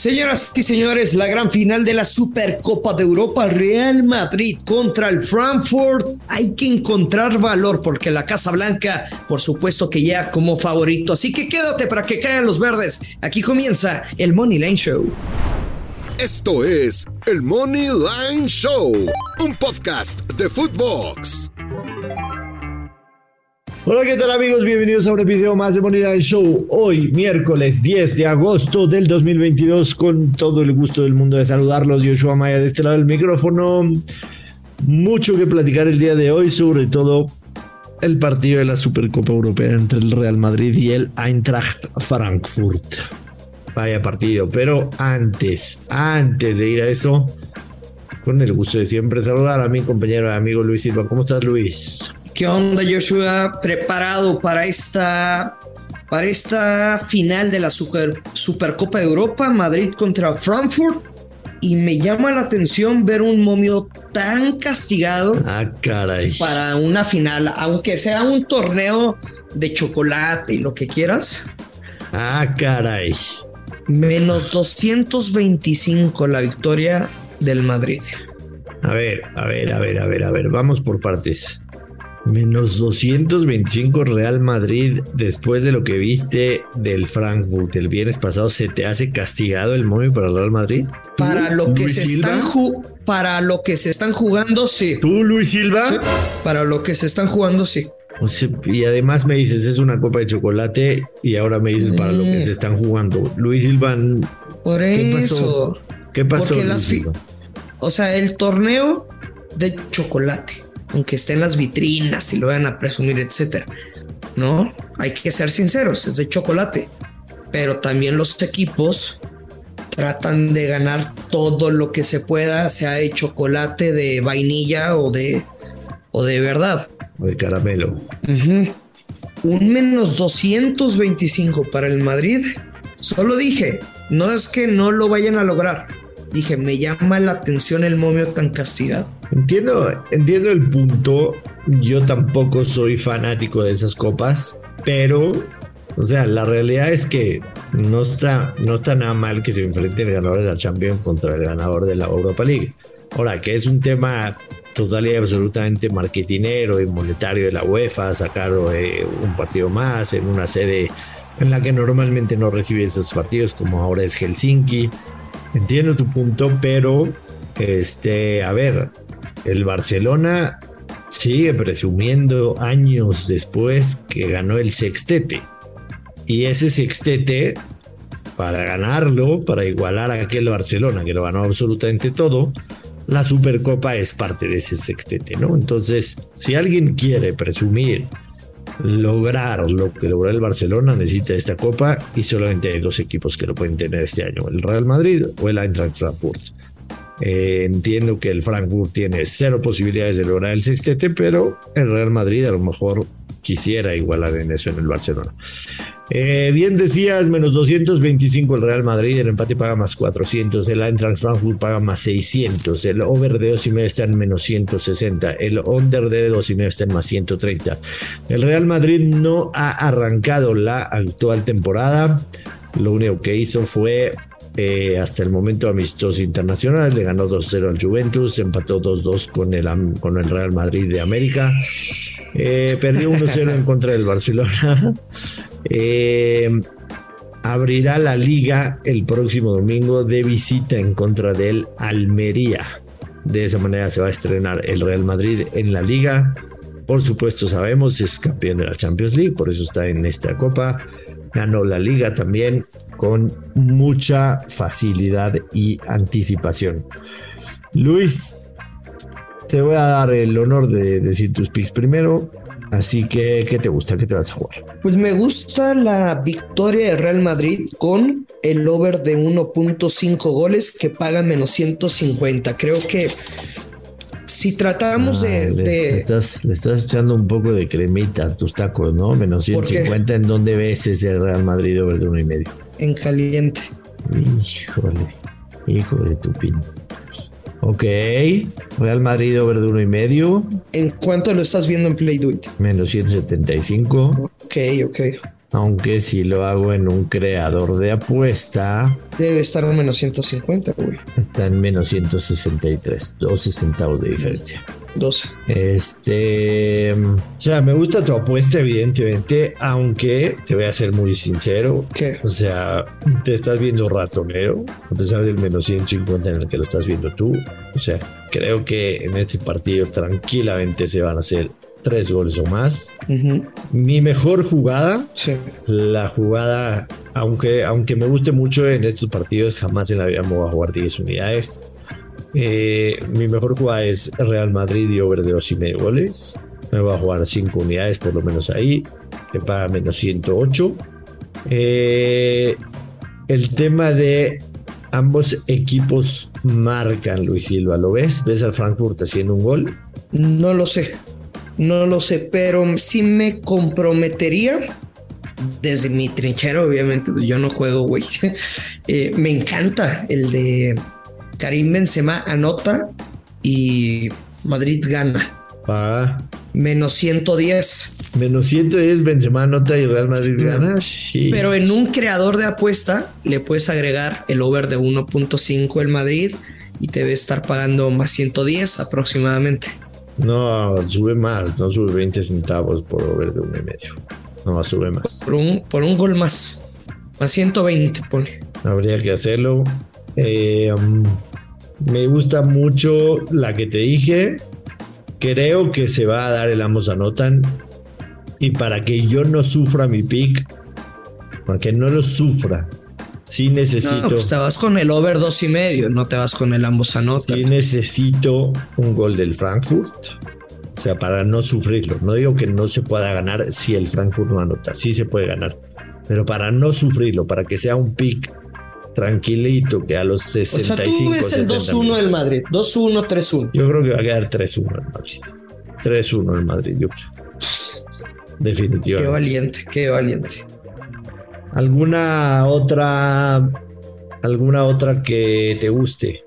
Señoras y señores, la gran final de la Supercopa de Europa, Real Madrid contra el Frankfurt. Hay que encontrar valor porque la Casa Blanca, por supuesto que ya como favorito. Así que quédate para que caigan los verdes. Aquí comienza el Money Line Show. Esto es el Money Line Show, un podcast de Footbox. Hola, ¿qué tal amigos? Bienvenidos a un episodio más de Money Line Show. Hoy, miércoles 10 de agosto del 2022, con todo el gusto del mundo de saludarlos. Joshua Maya de este lado del micrófono. Mucho que platicar el día de hoy, sobre todo el partido de la Supercopa Europea entre el Real Madrid y el Eintracht Frankfurt. Vaya partido, pero antes, antes de ir a eso, con el gusto de siempre saludar a mi compañero y amigo Luis Silva. ¿Cómo estás, Luis? ¿Qué onda, Joshua? Preparado para esta, para esta final de la Super, Supercopa de Europa, Madrid contra Frankfurt. Y me llama la atención ver un momio tan castigado ah, caray. para una final, aunque sea un torneo de chocolate y lo que quieras. Ah, caray. Menos 225 la victoria del Madrid. A ver, a ver, a ver, a ver, a ver, vamos por partes. Menos 225 Real Madrid después de lo que viste del Frankfurt el viernes pasado, ¿se te hace castigado el momio para el Real Madrid? Para lo que se están para lo que se están jugando, sí. ¿Tú, Luis Silva? Para lo que se están jugando, sí. y además me dices, es una copa de chocolate y ahora me dices para lo que se están jugando. Luis Silva. Por ¿qué eso. Pasó? ¿Qué pasó? O sea, el torneo de chocolate aunque esté en las vitrinas y lo vayan a presumir, etcétera. No, hay que ser sinceros, es de chocolate. Pero también los equipos tratan de ganar todo lo que se pueda, sea de chocolate, de vainilla o de, o de verdad. O de caramelo. Un menos 225 para el Madrid. Solo dije, no es que no lo vayan a lograr. Dije, me llama la atención el momio tan castigado. Entiendo, entiendo el punto. Yo tampoco soy fanático de esas copas, pero, o sea, la realidad es que no está, no está nada mal que se enfrente el ganador de la Champions contra el ganador de la Europa League. Ahora, que es un tema total y absolutamente marketinero y monetario de la UEFA, sacar eh, un partido más en una sede en la que normalmente no recibe esos partidos, como ahora es Helsinki. Entiendo tu punto, pero este, a ver, el Barcelona sigue presumiendo años después que ganó el sextete. Y ese sextete, para ganarlo, para igualar a aquel Barcelona que lo ganó absolutamente todo, la Supercopa es parte de ese sextete, ¿no? Entonces, si alguien quiere presumir lograr lo que logró el Barcelona, necesita esta copa y solamente hay dos equipos que lo pueden tener este año, el Real Madrid o el Eintracht Frankfurt. Eh, entiendo que el Frankfurt tiene cero posibilidades de lograr el sextete, pero el Real Madrid a lo mejor quisiera igualar en eso en el Barcelona. Eh, bien decías, menos 225 el Real Madrid, el empate paga más 400, el Eintracht Frankfurt paga más 600, el over de 2,5 está en menos 160, el under de 2,5 está en más 130. El Real Madrid no ha arrancado la actual temporada, lo único que hizo fue eh, hasta el momento amistoso internacional, le ganó 2-0 al Juventus, empató 2-2 con el, con el Real Madrid de América, eh, perdió 1-0 en contra del Barcelona. Eh, abrirá la liga el próximo domingo de visita en contra del Almería. De esa manera se va a estrenar el Real Madrid en la liga. Por supuesto sabemos es campeón de la Champions League, por eso está en esta copa. Ganó la liga también con mucha facilidad y anticipación. Luis, te voy a dar el honor de decir tus picks primero. Así que, ¿qué te gusta? ¿Qué te vas a jugar? Pues me gusta la victoria de Real Madrid con el over de 1.5 goles que paga menos 150. Creo que si tratamos de, ah, le, estás, le estás echando un poco de cremita a tus tacos, ¿no? Menos 150, ¿en dónde ves ese Real Madrid over de uno y medio? En caliente. Híjole, hijo de tu pin. Ok, Real Madrid over de uno y medio. ¿En cuánto lo estás viendo en Play Do Menos 175. Ok, ok. Aunque si lo hago en un creador de apuesta, Debe estar un menos 150, güey. está en menos 163, 12 centavos de diferencia. 12. Este, o sea, me gusta tu apuesta, evidentemente, aunque te voy a ser muy sincero. ¿Qué? O sea, te estás viendo ratonero, a pesar del menos 150 en el que lo estás viendo tú. O sea, creo que en este partido tranquilamente se van a hacer tres goles o más. Mi mejor jugada, Sí. la jugada, aunque, aunque me guste mucho en estos partidos, jamás en la vida me voy a jugar 10 unidades. Eh, mi mejor jugada es Real Madrid y over de dos y medio goles. Me voy a jugar 5 unidades por lo menos ahí, que paga menos 108. Eh, el tema de ambos equipos marcan, Luis Silva, ¿lo ves? ¿Ves al Frankfurt haciendo un gol? No lo sé. No lo sé, pero sí me comprometería desde mi trinchera, obviamente, yo no juego, güey. Eh, me encanta el de Karim Benzema anota y Madrid gana. Paga Menos 110. menos 110, Benzema anota y Real Madrid gana. Sí. Pero en un creador de apuesta le puedes agregar el over de 1.5 el Madrid y te debe estar pagando más 110 aproximadamente. No, sube más, no sube 20 centavos por over de uno y medio. No, sube más. Por un, por un gol más. Más 120 pone. Habría que hacerlo. Eh, um, me gusta mucho la que te dije. Creo que se va a dar el ambos anotan. Y para que yo no sufra mi pick, para que no lo sufra, sí necesito. No, pues te vas con el over dos y medio, no te vas con el ambos anotan. Sí necesito un gol del Frankfurt. O sea, para no sufrirlo. No digo que no se pueda ganar si el Frankfurt no anota. Sí se puede ganar. Pero para no sufrirlo, para que sea un pick tranquilito, que a los O sea, 65 tú ves el 70 2-1 minutos. del Madrid, 2-1, 3-1. Yo creo que va a quedar 3-1 el Madrid. 3-1 el Madrid, yo creo. Qué Definitivamente. valiente, qué valiente. ¿Alguna otra. ¿Alguna otra que te guste?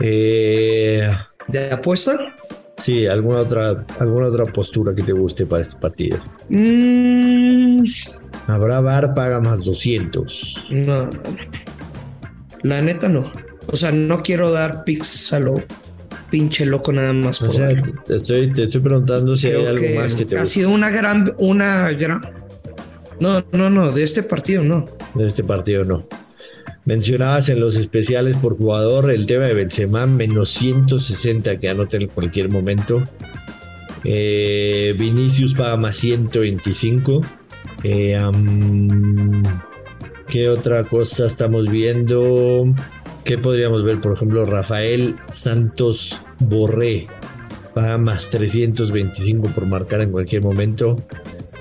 Eh, ¿De apuesta? sí, alguna otra, alguna otra postura que te guste para este partido. Mm, Habrá bar paga más 200. no, no, no. La neta no. O sea, no quiero dar picks a lo pinche loco nada más O por sea, dar. te estoy, te estoy preguntando si hay algo más que te ha sido una gran, una gran. No, no, no, de este partido no. de este partido, no. Mencionabas en los especiales por jugador el tema de Benzema, menos 160 que anota en cualquier momento. Eh, Vinicius paga más 125. Eh, ¿Qué otra cosa estamos viendo? ¿Qué podríamos ver? Por ejemplo, Rafael Santos Borré paga más 325 por marcar en cualquier momento.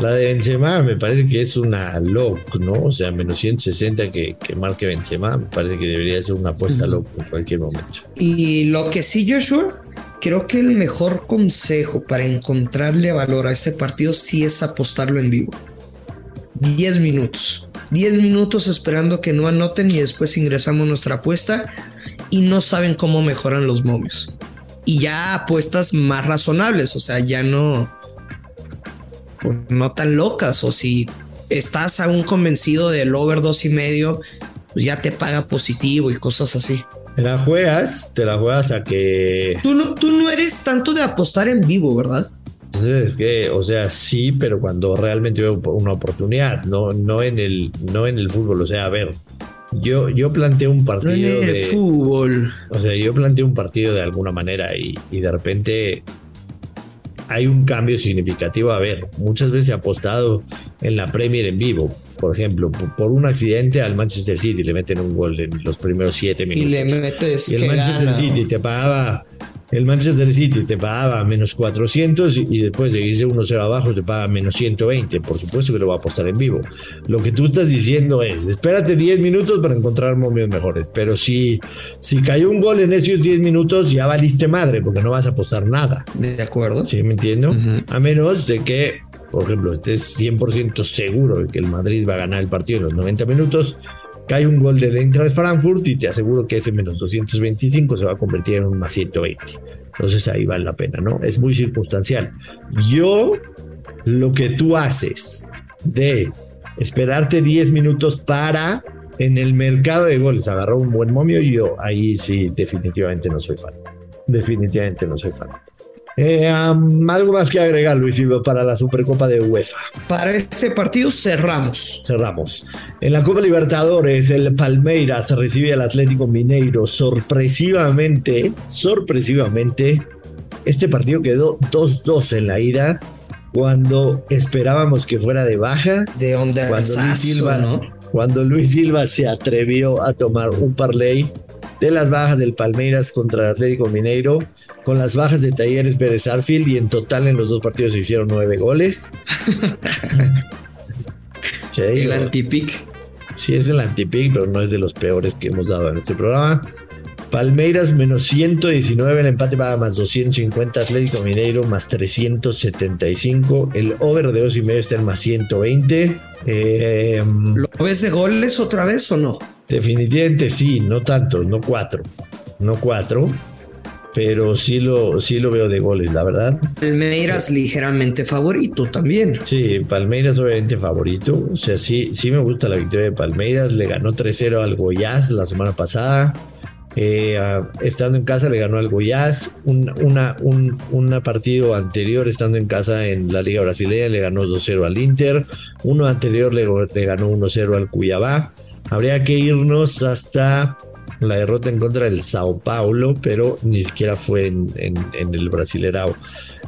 La de Benzema me parece que es una lock, ¿no? O sea, menos 160 que, que marque Benzema, me parece que debería ser una apuesta lock en cualquier momento. Y lo que sí, Joshua, creo que el mejor consejo para encontrarle valor a este partido sí es apostarlo en vivo. 10 minutos. 10 minutos esperando que no anoten y después ingresamos nuestra apuesta y no saben cómo mejoran los momios. Y ya apuestas más razonables, o sea, ya no, no tan locas. O si estás aún convencido del over dos y medio, pues ya te paga positivo y cosas así. Te la juegas, te la juegas a que. Tú no, tú no eres tanto de apostar en vivo, ¿verdad? Entonces, es que, o sea, sí, pero cuando realmente veo una oportunidad, no, no en el, no en el fútbol. O sea, a ver, yo, yo planteé un No partido en el de. fútbol. O sea, yo planteé un partido de alguna manera y, y de repente hay un cambio significativo. A ver, muchas veces he apostado en la Premier en vivo. Por ejemplo, por, un accidente al Manchester City le meten un gol en los primeros siete Y minutos. le metes Y el que Manchester gana. City te pagaba. El Manchester City te pagaba menos 400 y, después de irse 1-0 abajo te paga menos 120. Por supuesto que lo va a apostar en vivo. Lo que tú estás diciendo es, espérate 10 minutos para encontrar momios mejores. Pero si, si cayó un gol en esos 10 minutos, ya valiste madre porque no vas a apostar nada. De acuerdo. ¿Sí me entiendo? A menos de que, por ejemplo, estés 100% seguro de que el Madrid va a ganar el partido en los 90 minutos, cae un gol de Eintracht Frankfurt y te aseguro que ese menos 225 se va a convertir en un más 120. Entonces ahí vale la pena, ¿no? Es muy circunstancial. Yo, lo que tú haces de esperarte 10 minutos para en el mercado de goles agarró un buen momio y yo ahí sí definitivamente no soy fan. Definitivamente no soy fan. Eh, algo más que agregar, Luis Silva, para la Supercopa de UEFA. Para este partido cerramos. Cerramos. En la Copa Libertadores, el Palmeiras recibe al Atlético Mineiro. Sorpresivamente, sorpresivamente, este partido quedó 2-2 en la ida. Cuando esperábamos que fuera de bajas. De onda cuando Luis Silva, ¿no? Cuando Luis Silva se atrevió a tomar un parlay de las bajas del Palmeiras contra el Atlético Mineiro con las bajas de Talleres Pérez Arfield y en total en los dos partidos se hicieron nueve goles. el antipic. Sí, es el antipic, pero no es de los peores que hemos dado en este programa. Palmeiras menos 119, el empate paga más 250, Atlético Mineiro más 375, el over de dos y medio está en más 120. Eh, ¿Lo ves de goles otra vez o no? Definitivamente sí, no tanto, no cuatro, no cuatro pero sí lo, sí lo veo de goles, la verdad. Palmeiras ligeramente favorito también. Sí, Palmeiras obviamente favorito. O sea, sí, sí me gusta la victoria de Palmeiras. Le ganó 3-0 al Goiás la semana pasada. Eh, estando en casa le ganó al Goiás. Un, una, un, partido anterior estando en casa en la Liga Brasileña le ganó 2-0 al Inter. Uno anterior le, le ganó 1-0 al Cuyabá. Habría que irnos hasta la derrota en contra del Sao Paulo, pero ni siquiera fue en, el Brasilerao.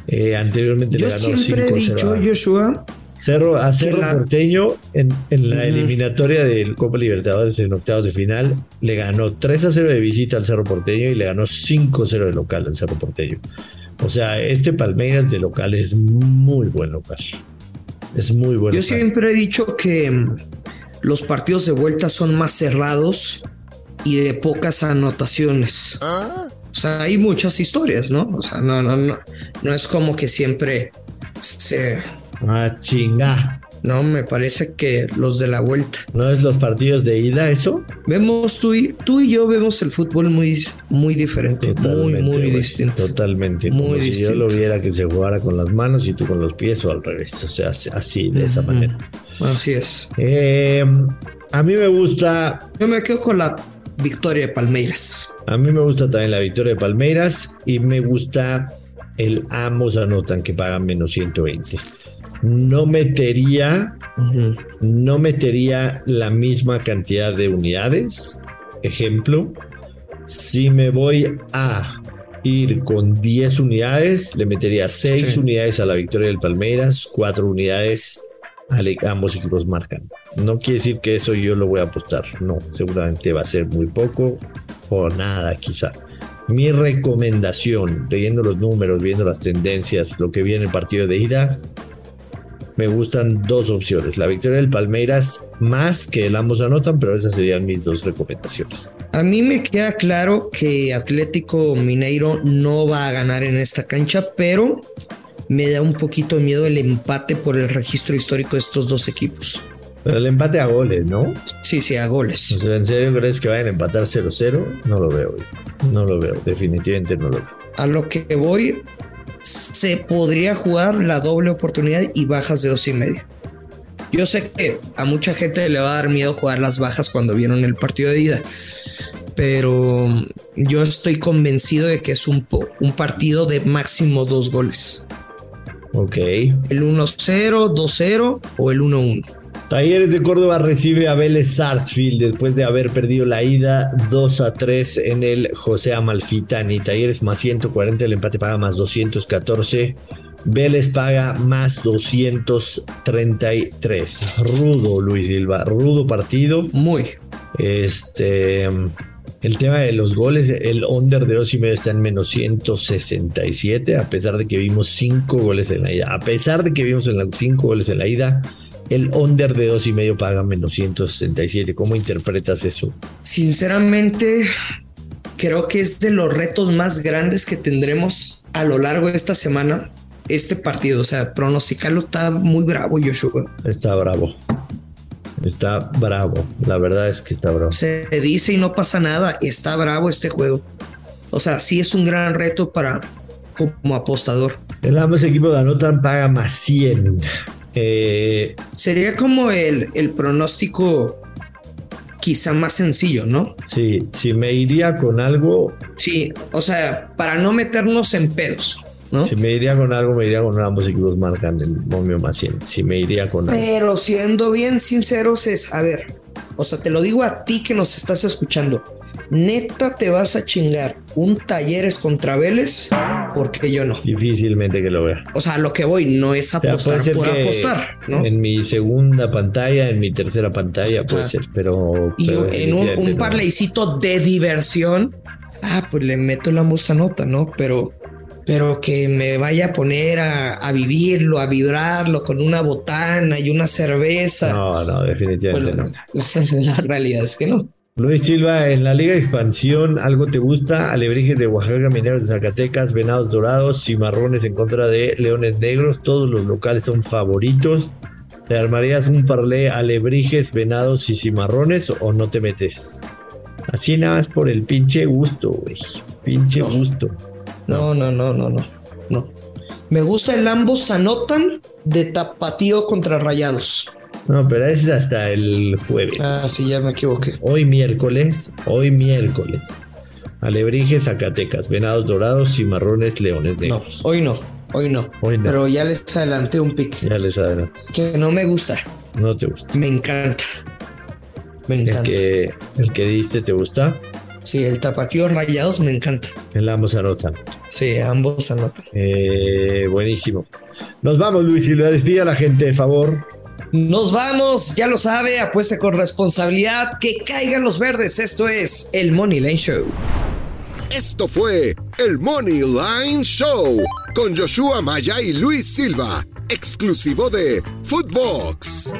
Eh, anteriormente le ganó siempre he dicho, Joshua, Cerro, a Cerro Porteño en, la eliminatoria del Copa Libertadores en octavos de final le ganó 3 a 0 de visita al Cerro Porteño y le ganó 5 a 0 de local al Cerro Porteño. O sea, este Palmeiras de local es muy buen local. Es muy bueno. Yo siempre he dicho que los partidos de vuelta son más cerrados y de pocas anotaciones. Ah. O sea, hay muchas historias, ¿no? O sea, no, no, no, no es como que siempre se... Ah, chinga. No, me parece que los de la vuelta. ¿No es los partidos de ida eso? Vemos tú y, tú y yo vemos el fútbol muy, muy diferente, muy, muy distinto. Totalmente. Muy como si yo lo viera que se jugara con las manos y tú con los pies o al revés. O sea, así, de esa manera. Así es. Eh, a mí me gusta. Yo me quedo con la victoria de Palmeiras. A mí me gusta también la victoria de Palmeiras y me gusta el ambos anotan que pagan menos 120. No metería, no metería la misma cantidad de unidades. Ejemplo, si me voy a ir con 10 unidades, le metería 6 unidades a la victoria del Palmeiras, 4 unidades ambos equipos marcan. No quiere decir que eso yo lo voy a apostar, no, seguramente va a ser muy poco o nada quizá. Mi recomendación, leyendo los números, viendo las tendencias, lo que viene el partido de ida, me gustan dos opciones. La victoria del Palmeiras más que el ambos anotan, pero esas serían mis dos recomendaciones. A mí me queda claro que Atlético Mineiro no va a ganar en esta cancha, pero me da un poquito miedo el empate por el registro histórico de estos dos equipos. Pero el empate a goles, ¿no? Sí, sí, a goles. O sea, ¿En serio crees que vayan a empatar 0-0? No lo veo. No lo veo, definitivamente no lo veo. A lo que voy, se podría jugar la doble oportunidad y bajas de dos y medio. Yo sé que a mucha gente le va a dar miedo jugar las bajas cuando vieron el partido de ida, pero yo estoy convencido de que es un, un partido de máximo dos goles. Ok. El 1-0, 2-0 o el 1-1. Talleres de Córdoba recibe a Vélez Sarsfield después de haber perdido la ida 2 a 3 en el José Amalfitani. Talleres más 140, el empate paga más 214. Vélez paga más 233. Rudo, Luis Silva. Rudo partido. Muy. Este. El tema de los goles, el under de dos y medio está en menos 167, a pesar de que vimos cinco goles en la ida. A pesar de que vimos en la, cinco goles en la ida, el under de dos y medio paga menos 167. ¿Cómo interpretas eso? Sinceramente, creo que es de los retos más grandes que tendremos a lo largo de esta semana. Este partido, o sea, pronosticarlo está muy bravo, Joshua. Está bravo. Está bravo, la verdad es que está bravo. Se dice y no pasa nada, está bravo este juego. O sea, sí es un gran reto para como apostador. El ambos equipos de anotan paga más 100. Eh, Sería como el, el pronóstico quizá más sencillo, ¿no? sí, si me iría con algo, Sí, o sea, para no meternos en pedos, ¿no? si me iría con algo, me iría con ambos equipos marcan el momio más 100. Si me iría con algo. Pero siendo bien sinceros es, a ver, o sea, te lo digo a ti que nos estás escuchando, neta te vas a chingar un talleres contra Vélez porque yo no. Difícilmente que lo vea. O sea, lo que voy no es O sea, apostar puede ser por apostar, ¿no? En mi segunda pantalla, en mi tercera pantalla, puede ser, pero. Y pero en un, un parleycito de diversión, ah, pues le meto la nota, ¿no? Pero, pero que me vaya a poner a, a vivirlo, a vibrarlo con una botana y una cerveza. No, no, definitivamente Bueno, no. la, la realidad es que no. Luis Silva, en la Liga de Expansión, ¿algo te gusta? Alebrijes de Oaxaca, Mineros de Zacatecas, Venados Dorados, Cimarrones en contra de Leones Negros. Todos los locales son favoritos. ¿Te armarías un parlé Alebrijes, Venados y Cimarrones o no te metes? Así nada más por el pinche gusto, güey. Pinche No. gusto. No, no, no, no, no. no. Me gusta el ambos anotan de tapatío contra rayados. No, pero ese es hasta el jueves. Ah, sí, ya me equivoqué. Hoy miércoles, hoy miércoles. Alebrijes, Zacatecas, Venados Dorados, Cimarrones, Leones No, Negros. hoy no, hoy no. Hoy no. Pero ya les adelanté un pick Ya les adelanto. que no me gusta. No te gusta. Me encanta. Me El encanta. que, el que diste te gusta. Sí, el tapatío rayados me encanta. El ambos anotan. Sí, ambos anotan. Eh, buenísimo. Nos vamos, Luis Silva. Despide a la gente, de favor. Nos vamos, ya lo sabe, apueste con responsabilidad, que caigan los verdes. Esto es el Money Lane Show. Esto fue el Money Line Show con Joshua Maya y Luis Silva, exclusivo de Footbox.